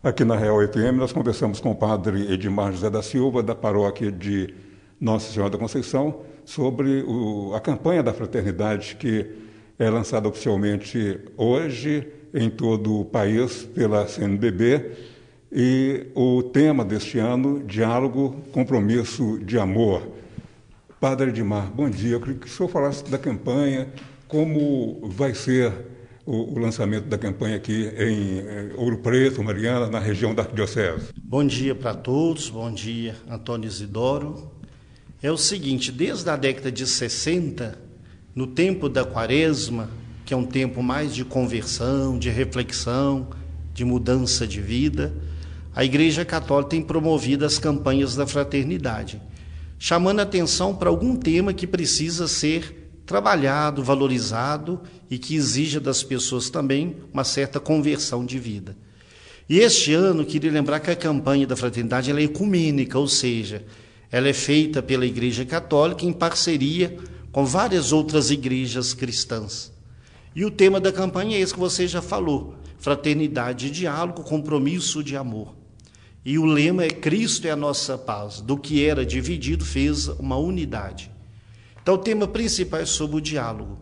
Aqui na Real FM nós conversamos com o padre Edmar José da Silva, da paróquia de Nossa Senhora da Conceição, sobre o, a campanha da fraternidade que é lançada oficialmente hoje em todo o país pela CNBB e o tema deste ano, diálogo, compromisso de amor. Padre Edmar, bom dia. Eu queria que o senhor falasse da campanha, como vai ser o, o lançamento da campanha aqui em eh, Ouro Preto, Mariana, na região da Arquidiocese. Bom dia para todos, bom dia, Antônio Isidoro. É o seguinte, desde a década de 60, no tempo da quaresma, que é um tempo mais de conversão, de reflexão, de mudança de vida, a Igreja Católica tem promovido as campanhas da fraternidade, chamando atenção para algum tema que precisa ser trabalhado, valorizado e que exija das pessoas também uma certa conversão de vida. E este ano, queria lembrar que a campanha da fraternidade é ecumênica, ou seja, ela é feita pela Igreja Católica em parceria com várias outras igrejas cristãs. E o tema da campanha é esse que você já falou: fraternidade, diálogo, compromisso de amor. E o lema é Cristo é a nossa paz. Do que era dividido, fez uma unidade. Então, o tema principal é sobre o diálogo.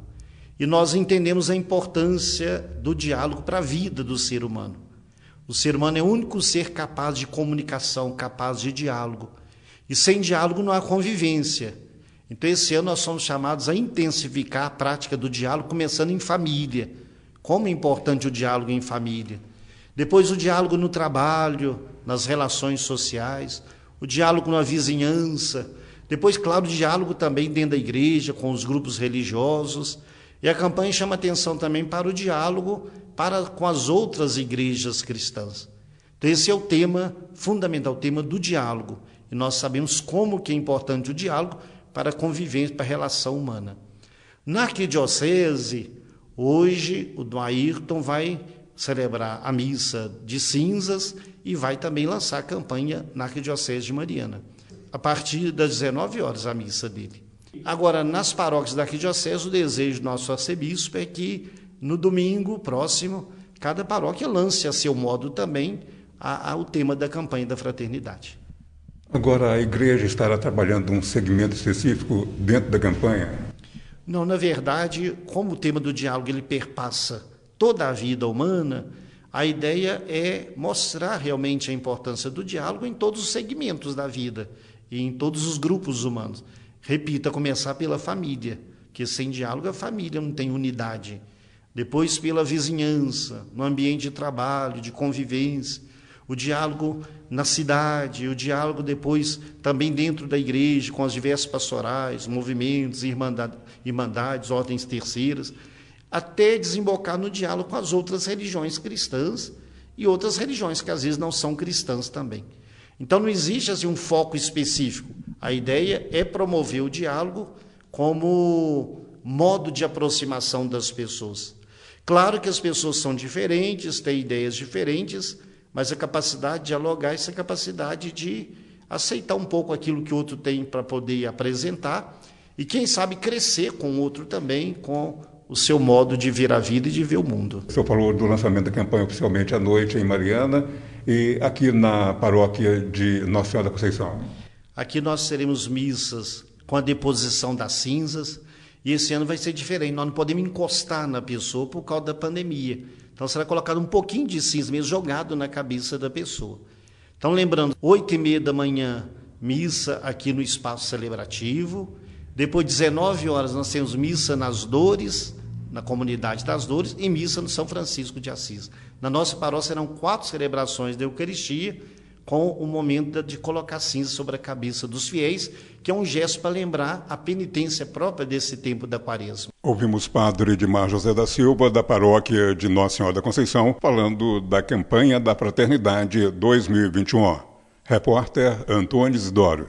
E nós entendemos a importância do diálogo para a vida do ser humano. O ser humano é o único ser capaz de comunicação, capaz de diálogo. E sem diálogo não há convivência. Então, esse ano nós somos chamados a intensificar a prática do diálogo, começando em família. Como é importante o diálogo em família. Depois, o diálogo no trabalho, nas relações sociais, o diálogo na vizinhança depois, claro, diálogo também dentro da igreja, com os grupos religiosos. E a campanha chama atenção também para o diálogo para, com as outras igrejas cristãs. Então, esse é o tema fundamental, o tema do diálogo. E nós sabemos como que é importante o diálogo para a convivência, para a relação humana. Na arquidiocese, hoje, o Dom Ayrton vai celebrar a missa de cinzas e vai também lançar a campanha na arquidiocese de Mariana a partir das 19 horas a missa dele. Agora, nas paróquias da Arquidiocese, o desejo do nosso arcebispo é que no domingo próximo, cada paróquia lance a seu modo também a, a, o tema da campanha da fraternidade. Agora, a igreja estará trabalhando um segmento específico dentro da campanha? Não, na verdade, como o tema do diálogo ele perpassa toda a vida humana, a ideia é mostrar realmente a importância do diálogo em todos os segmentos da vida e em todos os grupos humanos. Repita, começar pela família, que sem diálogo a família não tem unidade. Depois pela vizinhança, no ambiente de trabalho, de convivência, o diálogo na cidade, o diálogo depois também dentro da igreja, com as diversas pastorais, movimentos, irmandades, ordens terceiras, até desembocar no diálogo com as outras religiões cristãs e outras religiões que às vezes não são cristãs também. Então não existe assim, um foco específico. A ideia é promover o diálogo como modo de aproximação das pessoas. Claro que as pessoas são diferentes, têm ideias diferentes, mas a capacidade de dialogar, essa capacidade de aceitar um pouco aquilo que o outro tem para poder apresentar e, quem sabe, crescer com o outro também, com o seu modo de ver a vida e de ver o mundo. O senhor falou do lançamento da campanha oficialmente à noite em Mariana e aqui na paróquia de Nossa Senhora da Conceição? Aqui nós teremos missas com a deposição das cinzas e esse ano vai ser diferente. Nós não podemos encostar na pessoa por causa da pandemia. Então será colocado um pouquinho de cinza mesmo jogado na cabeça da pessoa. Então lembrando, oito e meia da manhã, missa aqui no espaço celebrativo. Depois, 19 horas, nós temos missa nas Dores, na comunidade das Dores, e missa no São Francisco de Assis. Na nossa paróquia serão quatro celebrações da Eucaristia, com o momento de colocar cinza sobre a cabeça dos fiéis, que é um gesto para lembrar a penitência própria desse tempo da quaresma. Ouvimos Padre Edmar José da Silva, da paróquia de Nossa Senhora da Conceição, falando da campanha da Fraternidade 2021. Repórter Antônio Isidoro.